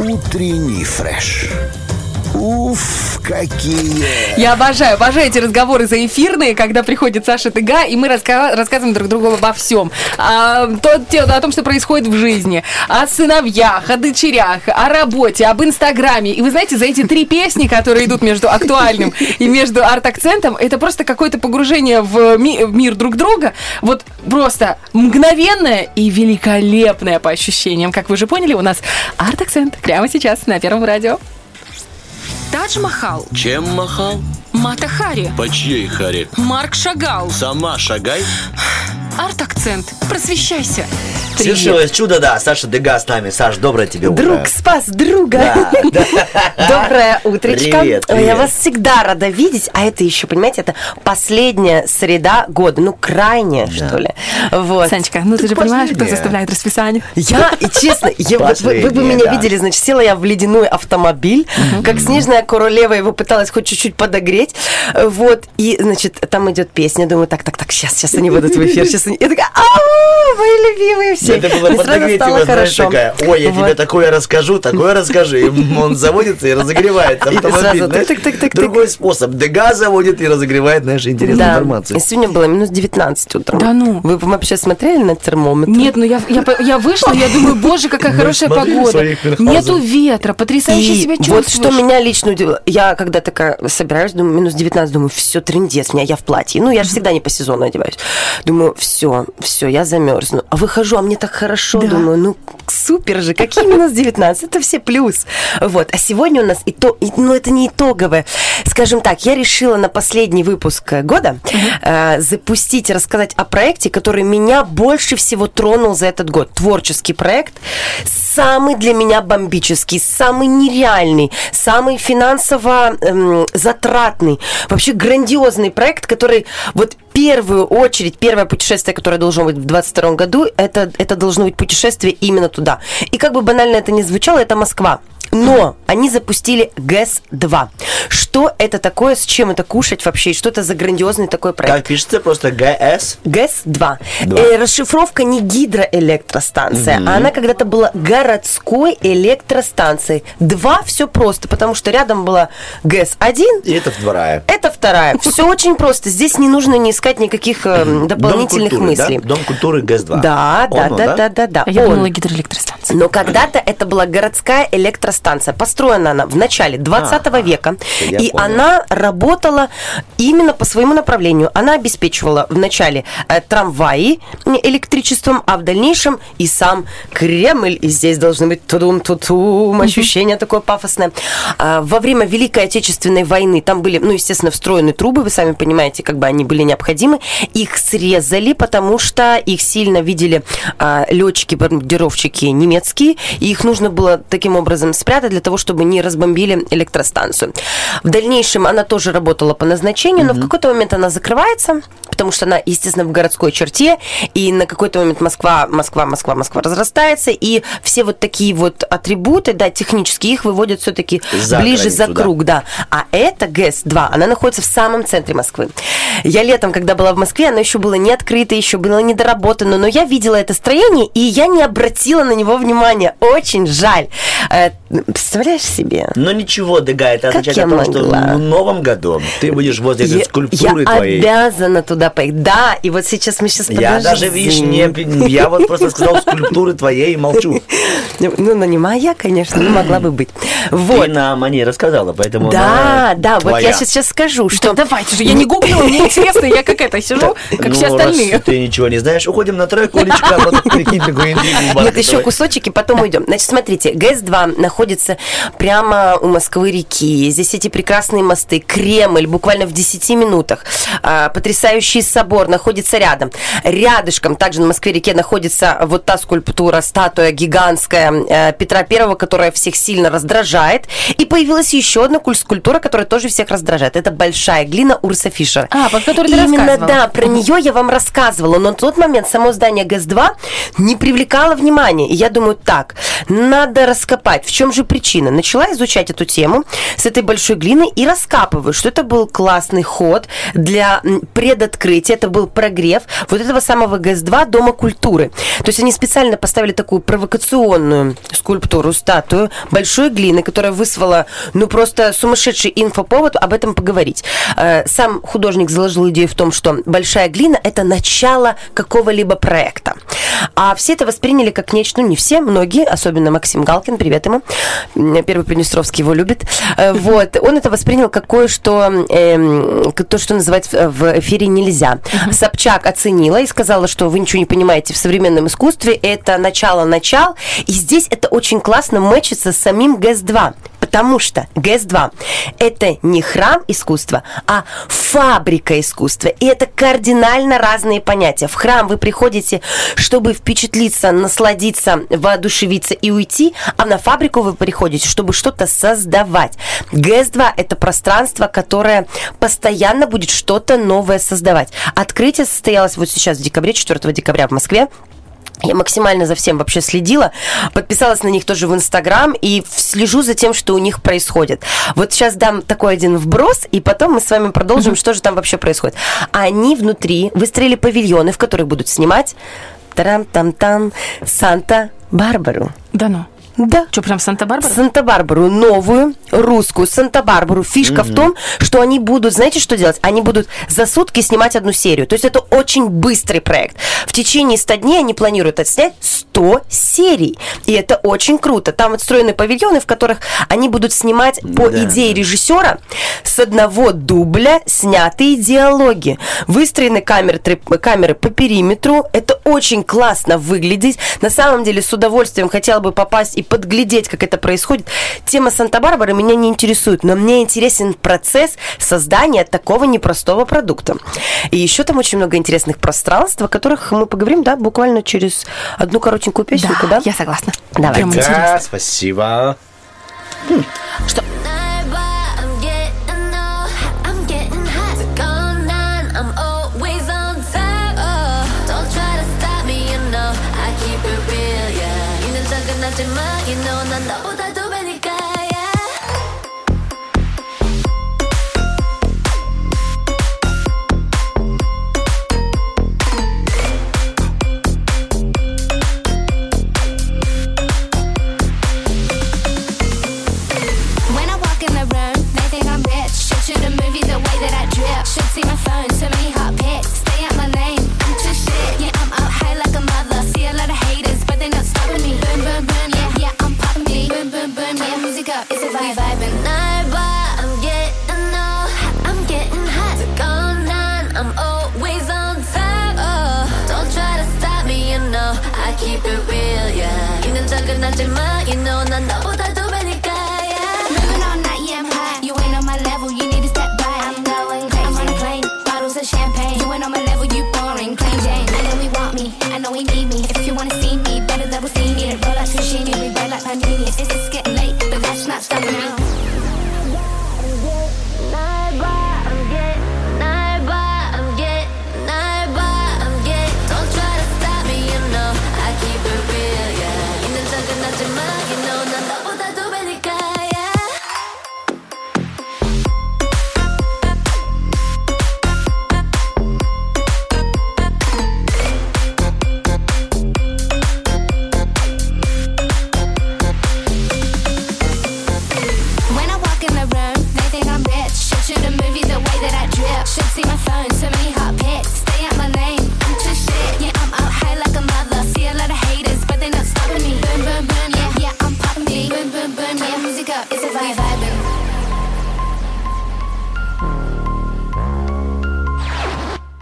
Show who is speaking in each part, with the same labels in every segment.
Speaker 1: Утренний фреш. Уф, какие!
Speaker 2: Я обожаю, обожаю эти разговоры за эфирные, когда приходит Саша Тыга, и мы раска- рассказываем друг другу обо всем. А, то, о том, что происходит в жизни, о сыновьях, о дочерях, о работе, об Инстаграме. И вы знаете, за эти три песни, которые идут между актуальным и между арт-акцентом, это просто какое-то погружение в, ми- в мир друг друга. Вот просто мгновенное и великолепное по ощущениям. Как вы же поняли, у нас арт-акцент прямо сейчас на Первом радио.
Speaker 3: Тадж Махал,
Speaker 4: Чем махал?
Speaker 3: Мата Хари,
Speaker 4: По чьей харе?
Speaker 3: Марк Шагал.
Speaker 4: Сама шагай.
Speaker 3: Арт-акцент. Просвещайся.
Speaker 5: Свершилось чудо, да. Саша Дега с нами. Саш, доброе тебе утро.
Speaker 6: Друг спас друга.
Speaker 5: Да,
Speaker 6: Доброе утречко.
Speaker 5: Привет,
Speaker 6: Ой, Я
Speaker 5: привет.
Speaker 6: вас всегда рада видеть, а это еще, понимаете, это последняя среда года, ну крайняя, что ли. Вот.
Speaker 2: Санечка, ну ты, же понимаешь, кто составляет расписание?
Speaker 6: Я, и честно, я, вы, вы бы меня
Speaker 5: да.
Speaker 6: видели, значит, села я в ледяной автомобиль, как снежная королева его пыталась хоть чуть-чуть подогреть, вот, и, значит, там идет песня, думаю, так, так, так, сейчас, сейчас они выйдут в эфир, сейчас они... Я такая, ау, мои любимые все.
Speaker 5: Надо было подогреть знаешь, такая, ой, я тебе
Speaker 6: Вот.
Speaker 5: такое расскажу, такое расскажи. И он заводится и
Speaker 6: ты
Speaker 5: автомобиль.
Speaker 6: сразу
Speaker 5: знаешь.
Speaker 6: тык-тык-тык-тык.
Speaker 5: Другой способ. Дега заводит и разогревает, знаешь, интересную
Speaker 6: Да.
Speaker 5: информацию.
Speaker 6: Сегодня было минус 19 утром.
Speaker 2: Да ну.
Speaker 6: Вы вообще смотрели на термометр?
Speaker 2: Нет, ну я, я, вышла, я думаю, боже, какая
Speaker 5: Мы
Speaker 2: хорошая погода. Нету ветра, потрясающе
Speaker 6: И
Speaker 2: себя чувствуешь.
Speaker 6: вот что меня лично удивило. Я когда такая собираюсь, думаю, минус 19, думаю, все, трендец, меня я в платье. Ну, я же всегда не по сезону одеваюсь. Думаю, все, все, я замерзну. А выхожу, а мне так хорошо.
Speaker 2: Да.
Speaker 6: Думаю, ну, супер же, какие минус 19? Это все плюс. Вот. А сегодня у нас, ито... ну, это не итоговое. Скажем так, я решила на последний выпуск года э, запустить, рассказать о проекте, который меня больше всего тронул за этот год. Творческий проект. Самый для меня бомбический, самый нереальный, самый финансово эм, затратный. Вообще грандиозный проект, который вот первую очередь, первое путешествие, которое должно быть в 22 году, это, это должно быть путешествие именно туда. И как бы банально это ни звучало, это Москва. Но они запустили ГЭС-2. Что это такое, с чем это кушать вообще, и что это за грандиозный такой проект?
Speaker 5: Как пишется просто ГС?
Speaker 6: ГЭС-2.
Speaker 5: Два.
Speaker 6: Э, расшифровка не гидроэлектростанция, а она когда-то была городской электростанцией. Два все просто, потому что рядом была ГЭС-1,
Speaker 5: И это вторая.
Speaker 6: это вторая. Все очень просто. Здесь не нужно не искать никаких э, дополнительных
Speaker 5: да?
Speaker 6: мыслей.
Speaker 5: Дом культуры ГЭС-2.
Speaker 6: Да, да, да, да, да, да.
Speaker 2: А я думала, гидроэлектростанция.
Speaker 6: Но когда-то это была городская электростанция. Построена она в начале 20
Speaker 5: Ага.
Speaker 6: века.
Speaker 5: Я
Speaker 6: и
Speaker 5: понял.
Speaker 6: она работала именно по своему направлению. Она обеспечивала вначале э, трамваи электричеством, а в дальнейшем и сам Кремль. И здесь должны быть тудум тутум ощущение такое пафосное. А, во время Великой Отечественной войны там были, ну, естественно, встроены трубы, вы сами понимаете, как бы они были необходимы. Их срезали, потому что их сильно видели летчики, бомбардировщики немецкие, и их нужно было таким образом спрятать для того, чтобы не разбомбили электростанцию. В дальнейшем она тоже работала по назначению, но в какой-то момент она закрывается, потому что она, естественно, в городской черте, и на какой-то момент Москва, Москва, Москва, Москва разрастается, и все вот такие вот атрибуты, да, технические, их выводят все-таки ближе за круг, да. А это ГЭС-2, она находится в самом центре Москвы. Я летом, когда была в Москве, она еще была не открыта, еще была недоработана, но я видела это строение, и я не обратила на него внимания. Очень жаль. Э, Представляешь себе?
Speaker 5: Но ничего, Дега, это
Speaker 6: Как
Speaker 5: означает
Speaker 6: я
Speaker 5: о том, что
Speaker 6: могла?
Speaker 5: в новом году ты будешь возле этой
Speaker 6: Я,
Speaker 5: скульптуры
Speaker 6: я
Speaker 5: твоей.
Speaker 6: обязана туда поехать. Да, и вот сейчас мы сейчас
Speaker 5: Я даже, видишь, не, я вот просто сказал скульптуры твоей и молчу.
Speaker 6: Ну, ну, не моя, конечно, но могла бы быть. Вот.
Speaker 5: Ты нам о ней рассказала, поэтому
Speaker 6: Да,
Speaker 5: она
Speaker 6: да, вот
Speaker 5: твоя.
Speaker 6: я сейчас, сейчас скажу, что...
Speaker 2: Да давайте же, я не гуглила, мне интересно, я как это сижу, как
Speaker 5: Ну,
Speaker 2: все остальные.
Speaker 5: ты ничего не знаешь, уходим на трек, Олечка, а вот прикинь, какой интригу
Speaker 6: Нет, еще кусочек, и потом уйдем. Значит, смотрите, ГЭС-2 находится прямо у Москвы-реки. Здесь эти прекрасные мосты. Кремль буквально в 10 минутах. А, потрясающий собор находится рядом. Рядышком, также на Москве-реке, находится вот та скульптура, статуя гигантская э, Петра Первого, которая всех сильно раздражает. И появилась еще одна куль- скульптура, которая тоже всех раздражает. Это большая глина Урса Фишера.
Speaker 2: А, про которую ты
Speaker 6: Именно, да, про нее я вам рассказывала, но на тот момент само здание ГЭС-2 не привлекало внимания. И я думаю, так, надо раскопать, в чем же причина. Начала изучать эту тему с этой большой глиной, глины и раскапывают, что это был классный ход для предоткрытия, это был прогрев вот этого самого ГЭС-2 Дома культуры. То есть они специально поставили такую провокационную скульптуру, статую большой глины, которая вызвала, ну, просто сумасшедший инфоповод об этом поговорить. Э, Сам художник заложил идею в том, что большая глина – это начало какого-либо проекта. А все это восприняли как нечто, ну, не все, многие, особенно Максим Галкин, привет ему, первый Приднестровский его любит. Э, Вот, он это воспринял как кое-что, как то, что называть в- в эфире нельзя. Собчак оценила и сказала, что вы ничего не понимаете в современном искусстве, это начало-начал, и здесь это очень классно мэчится с самим ГЭС-2, потому что ГЭС-2 это не храм искусства, а фабрика искусства, и это кардинально разные понятия. В храм вы приходите, чтобы впечатлиться, насладиться, воодушевиться и уйти, а на фабрику вы приходите, чтобы что-то создавать. ГЭС-2 это пространство, которое постоянно будет что-то новое создавать. Открытие состоялось вот сейчас в декабре, 4 декабря в Москве. Я максимально за всем вообще следила, подписалась на них тоже в Инстаграм и слежу за тем, что у них происходит. Вот сейчас дам такой один вброс, и потом мы с вами продолжим, что же там вообще происходит. Они внутри выстроили павильоны, в которых будут снимать тарам-там-там Санта-Барбару.
Speaker 3: Да ну.
Speaker 6: Да.
Speaker 3: Что, прям Санта-Барбара?
Speaker 6: Санта-Барбару, новую, русскую Санта-Барбару. Фишка в том, что они будут, знаете, что делать? Они будут за сутки снимать одну серию. То есть это очень быстрый проект. В течение 100 дней они планируют отснять 100 серий. И это очень круто. Там отстроены павильоны, в которых они будут снимать по
Speaker 5: Да.
Speaker 6: идее режиссера с одного дубля снятые диалоги. Выстроены камеры, трип- камеры по периметру. Это очень классно выглядит. На самом деле, с удовольствием хотела бы попасть и подглядеть, как это происходит. Тема Санта-Барбары меня не интересует, но мне интересен процесс создания такого непростого продукта. И еще там очень много интересных пространств, о которых мы поговорим, да, буквально через одну коротенькую песенку, да?
Speaker 3: я согласна.
Speaker 6: Давай.
Speaker 3: Прям интересно.
Speaker 5: Да, спасибо.
Speaker 7: I'm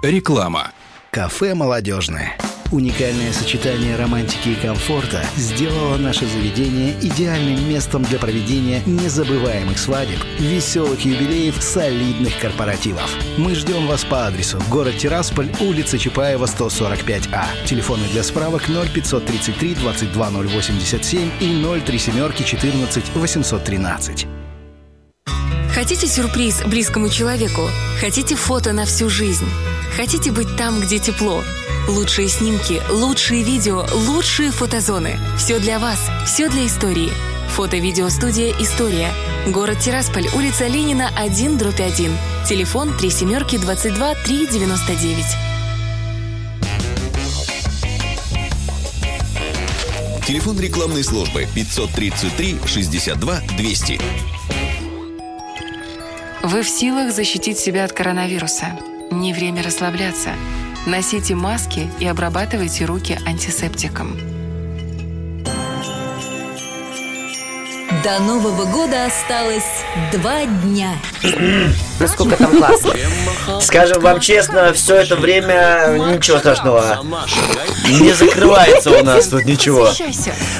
Speaker 8: Реклама.
Speaker 1: Кафе «Молодежное». Уникальное сочетание романтики и комфорта сделало наше заведение идеальным местом для проведения незабываемых свадеб, веселых юбилеев, солидных корпоративов. Мы ждем вас по адресу город Тирасполь, улица Чапаева, 145А. Телефоны для справок 0533 22087 и 037 14 813.
Speaker 3: Хотите сюрприз близкому человеку? Хотите фото на всю жизнь? Хотите быть там, где тепло? Лучшие снимки, лучшие видео, лучшие фотозоны. Все для вас, все для истории. Фото-видеостудия «История». Город Тирасполь, улица Ленина, 1, дробь 1. Телефон 3 семерки 22 399.
Speaker 8: Телефон рекламной службы 533 62 200.
Speaker 3: Вы в силах защитить себя от коронавируса. Не время расслабляться. Носите маски и обрабатывайте руки антисептиком.
Speaker 9: До Нового года осталось два дня.
Speaker 6: Насколько там классно.
Speaker 5: Скажем вам честно, все это время ничего страшного. Не закрывается у нас тут ничего.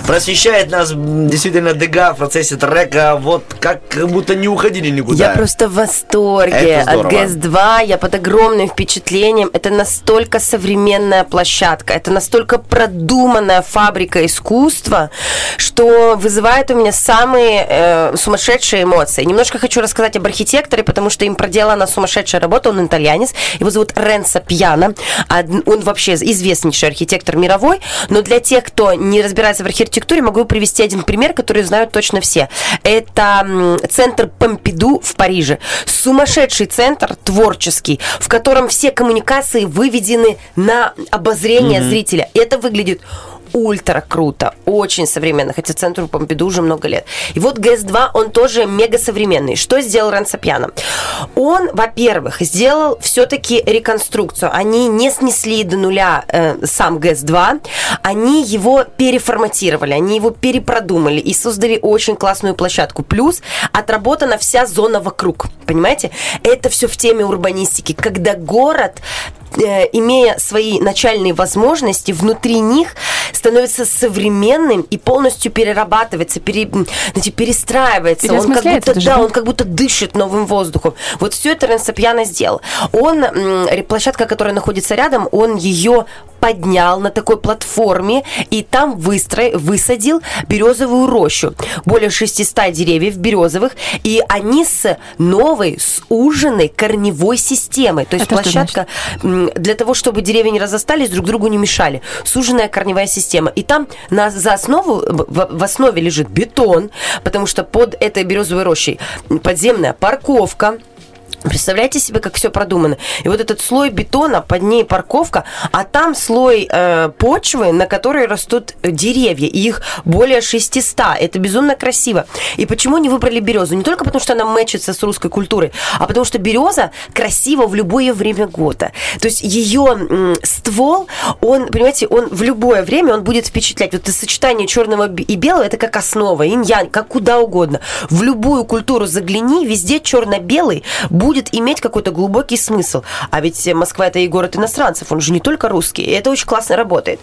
Speaker 5: Просвещает нас действительно Дега в процессе трека, вот как будто не уходили никуда.
Speaker 6: Я просто в восторге от
Speaker 5: здорово.
Speaker 6: ГЭС-2. Я под огромным впечатлением. Это настолько современная площадка, это настолько продуманная фабрика искусства, что вызывает у меня самые э, сумасшедшие эмоции. Немножко хочу рассказать об архитекторе, потому что им проделана сумасшедшая работа. Он итальянец. Его зовут Ренцо Пьяно. Он вообще известнейший архитектор мировой. Но для тех, кто не разбирается в архитектуре, могу привести один пример, который знают точно все. Это центр Помпиду в Париже. Сумасшедший центр, творческий, в котором все коммуникации выведены на обозрение зрителя. И это выглядит ультра круто, очень современно, хотя центру Помпиду уже много лет. И вот ГС-2, он тоже мега современный. Что сделал Ренцо Пьяно? Он, во-первых, сделал все-таки реконструкцию. Они не снесли до нуля э, сам ГС-2, они его переформатировали, они его перепродумали и создали очень классную площадку. Плюс отработана вся зона вокруг, понимаете? Это все в теме урбанистики, когда город э, имея свои начальные возможности, внутри них становится современным и полностью перерабатывается, пере, знаете, перестраивается. Он как будто, да, он как будто дышит новым воздухом. Вот все это Ренцо Пьяно сделал. Он, площадка, которая находится рядом, он ее поднял на такой платформе и там выстроил, высадил березовую рощу. Более 600 деревьев березовых, и они с новой, суженной корневой системой. То есть
Speaker 2: Это
Speaker 6: площадка для того, чтобы деревья не разостались, друг другу не мешали. Суженная корневая система. И там на, за основу, в, в основе лежит бетон, потому что под этой березовой рощей подземная парковка, Представляете себе, как все продумано. И вот этот слой бетона, под ней парковка, а там слой э, почвы, на которой растут деревья. И их более 600. Это безумно красиво. И почему не выбрали березу? Не только потому, что она мэчится с русской культурой, а потому что береза красива в любое время года. То есть ее м, ствол, он, понимаете, он в любое время он будет впечатлять. Вот это сочетание черного и белого, это как основа, инь-янь, как куда угодно. В любую культуру загляни, везде черно-белый будет иметь какой-то глубокий смысл. А ведь Москва это и город иностранцев, он же не только русский. И это очень классно работает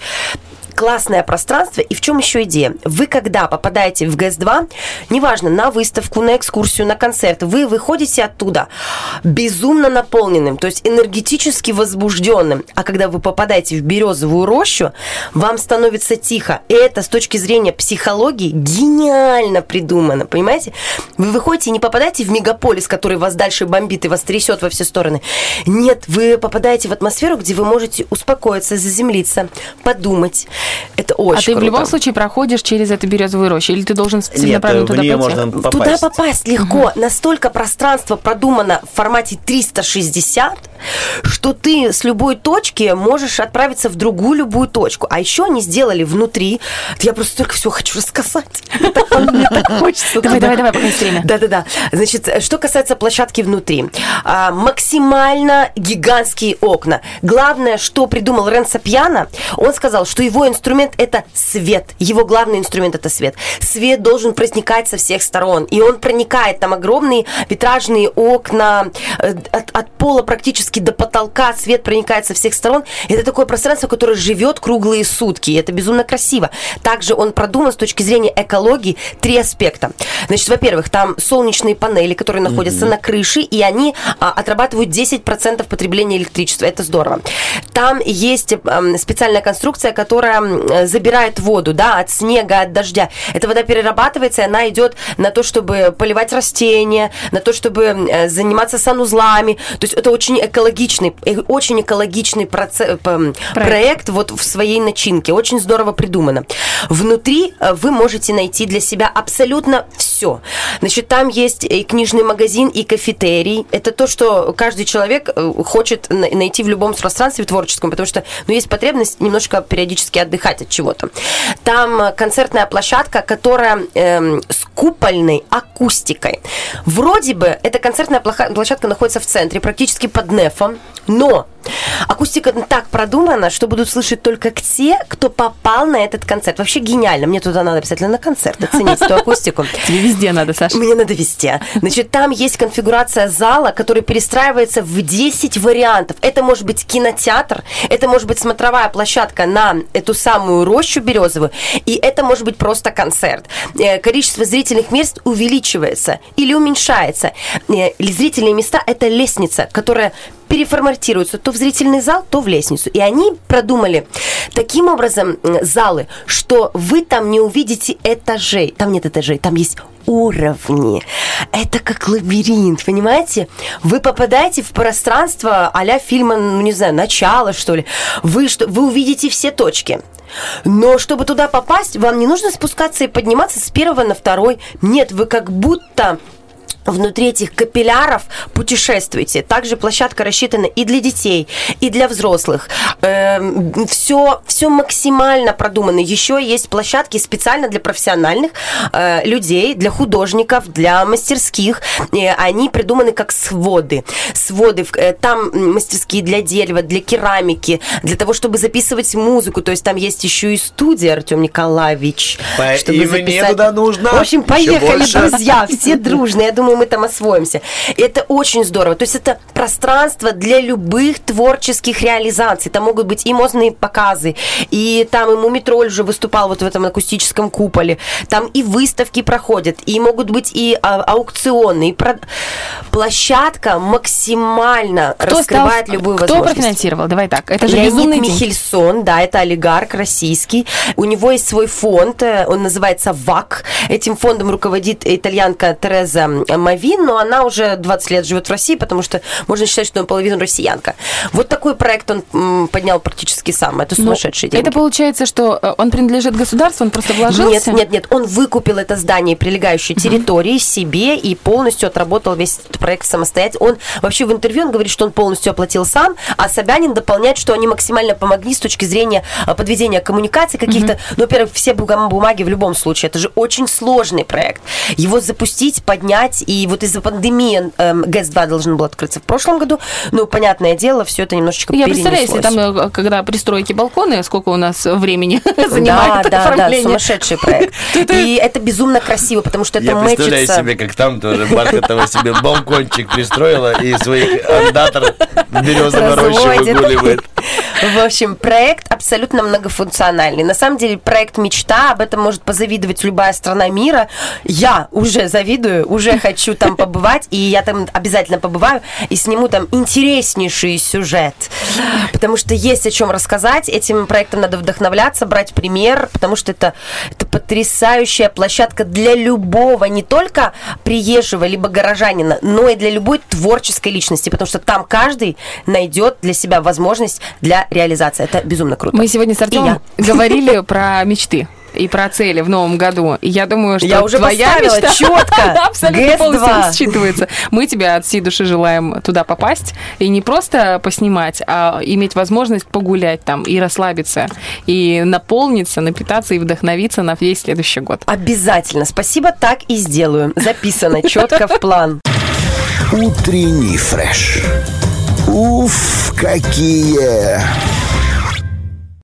Speaker 6: классное пространство. И в чем еще идея? Вы, когда попадаете в ГЭС-2, неважно, на выставку, на экскурсию, на концерт, вы выходите оттуда безумно наполненным, то есть энергетически возбужденным. А когда вы попадаете в березовую рощу, вам становится тихо. И это с точки зрения психологии гениально придумано, понимаете? Вы выходите и не попадаете в мегаполис, который вас дальше бомбит и вас трясет во все стороны. Нет, вы попадаете в атмосферу, где вы можете успокоиться, заземлиться, подумать. Это очень
Speaker 2: а ты в
Speaker 6: круто.
Speaker 2: любом случае проходишь через эту березовую рощу, или ты должен целенаправленно
Speaker 5: в
Speaker 2: туда пойти?
Speaker 5: можно попасть.
Speaker 6: Туда попасть легко. Настолько пространство продумано в формате 360, что ты с любой точки можешь отправиться в другую любую точку. А еще они сделали внутри. Я просто только все хочу рассказать. Мне так хочется.
Speaker 2: Давай, давай, давай, пока есть время.
Speaker 6: Да-да-да. Значит, что касается площадки внутри. А, максимально гигантские окна. Главное, что придумал Ренцо Пьяно, он сказал, что его инструмент – это свет. Его главный инструмент – это свет. Свет должен проникать со всех сторон. И он проникает. Там огромные витражные окна. э, От, от пола практически до потолка свет проникает со всех сторон. Это такое пространство, которое живет круглые сутки. И это безумно красиво. Также он продуман с точки зрения экологии три аспекта. Значит, во-первых, там солнечные панели, которые находятся на крыше, и они а, отрабатывают 10% потребления электричества. Это здорово. Там есть эм, специальная конструкция, которая забирает воду, да, от снега, от дождя. Эта вода перерабатывается, и она идет на то, чтобы поливать растения, на то, чтобы э, заниматься санузлами. То есть это очень экологичный, э, очень экологичный проце- п- проект. вот в своей начинке. Очень здорово придумано. Внутри э, вы можете найти для себя абсолютно все. Значит, там есть и книжный магазин, и кафетерий. Это то, что каждый человек э, хочет на- найти в любом пространстве творческом, потому что ну, есть потребность немножко периодически отдыхать от чего-то. Там э, концертная площадка, которая эм, с купольной акустикой. Вроде бы эта концертная площадка находится в центре, практически под нефом, но акустика так продумана, что будут слышать только те, кто попал на этот концерт. Вообще гениально. Мне туда надо обязательно на концерт оценить эту акустику.
Speaker 2: Тебе везде надо, Саша.
Speaker 6: Мне надо везде. Значит, там есть конфигурация зала, который перестраивается в 10 вариантов. Это может быть кинотеатр, это может быть смотровая площадка на эту самую рощу березовую, и это может быть просто концерт. Э, Количество зрительных мест увеличивается или уменьшается. Э, Зрительные места – это лестница, которая переформатируются то в зрительный зал, то в лестницу. И они продумали таким образом залы, что вы там не увидите этажей. Там нет этажей, там есть уровни. Это как лабиринт, понимаете? Вы попадаете в пространство а фильма, ну, не знаю, начало, что ли. Вы, что, вы увидите все точки. Но чтобы туда попасть, вам не нужно спускаться и подниматься с первого на второй. Нет, вы как будто внутри этих капилляров путешествуйте. Также площадка рассчитана и для детей, и для взрослых. все, все максимально продумано. Еще есть площадки специально для профессиональных э, людей, для художников, для мастерских. Э, они придуманы как своды. Своды. э, Там мастерские для дерева, для керамики, для того, чтобы записывать музыку. То есть там есть еще и студия, Артем Николаевич.
Speaker 5: По-
Speaker 6: чтобы
Speaker 5: и мне
Speaker 6: записать.
Speaker 5: туда нужно.
Speaker 6: В общем, поехали, друзья, все дружно. Я думаю, мы там освоимся. И это очень здорово. То есть это пространство для любых творческих реализаций. Там могут быть и мозные показы, и там и Мумитроль уже выступал вот в этом акустическом куполе. Там и выставки проходят, и могут быть и а, аукционы. И про- Площадка максимально
Speaker 2: Кто
Speaker 6: раскрывает
Speaker 2: стал-
Speaker 6: любую
Speaker 2: Кто
Speaker 6: возможность.
Speaker 2: профинансировал? Давай так. Это же
Speaker 6: Леонид
Speaker 2: безумный день.
Speaker 6: Михельсон, да, это олигарх российский. У него есть свой фонд, э, он называется ВАК. Этим фондом руководит итальянка Тереза Мавин, но она уже 20 лет живет в России, потому что можно считать, что она половину россиянка. Вот такой проект он поднял практически сам. Это
Speaker 2: Ну,
Speaker 6: сумасшедшие деньги.
Speaker 2: Это получается, что э, он принадлежит государству, он просто вложился?
Speaker 6: Нет, нет, нет. Он выкупил это здание и прилегающие территории себе и полностью отработал весь этот проект самостоятельно. Он вообще в интервью он говорит, что он полностью оплатил сам, а Собянин дополняет, что они максимально помогли с точки зрения а, подведения коммуникаций каких-то. Ну, во-первых, все бумаги в любом случае. Это же очень сложный проект. Его запустить, поднять. И вот из-за пандемии эм, ГЭС-2 должен был открыться в прошлом году. Ну, понятное дело, все это немножечко
Speaker 2: Я представляю, если
Speaker 6: перенеслось.
Speaker 2: там, э, когда пристройки балконы, сколько у нас времени занимает
Speaker 6: Да, да, да,
Speaker 2: оформление.
Speaker 6: сумасшедший проект. И это безумно красиво, потому что это
Speaker 5: Я представляю
Speaker 6: мэчится.
Speaker 5: себе, как там тоже Бархатова себе балкончик пристроила и своих андатор березовой
Speaker 6: Разводит.
Speaker 5: выгуливает.
Speaker 6: В общем, проект абсолютно многофункциональный. На самом деле, проект мечта, об этом может позавидовать любая страна мира. Я уже завидую, уже хочу там побывать, и я там обязательно побываю и сниму там интереснейший сюжет. Потому что есть о чем рассказать. Этим проектом надо вдохновляться, брать пример, потому что это, это потрясающая площадка для любого, не только приезжего либо горожанина, но и для любой творческой личности, потому что там каждый найдет для себя возможность для реализации. Это безумно круто.
Speaker 2: Мы сегодня с Артемом говорили про мечты и про цели в новом году. И я думаю, что
Speaker 6: Я уже
Speaker 2: твоя мечта
Speaker 6: чётко.
Speaker 2: абсолютно
Speaker 6: ГЭС-2.
Speaker 2: полностью считывается. Мы тебя от всей души желаем туда попасть и не просто поснимать, а иметь возможность погулять там и расслабиться, и наполниться, напитаться и вдохновиться на весь следующий год.
Speaker 6: Обязательно. Спасибо, так и сделаю. Записано четко в план.
Speaker 1: Утренний фреш. Уф, какие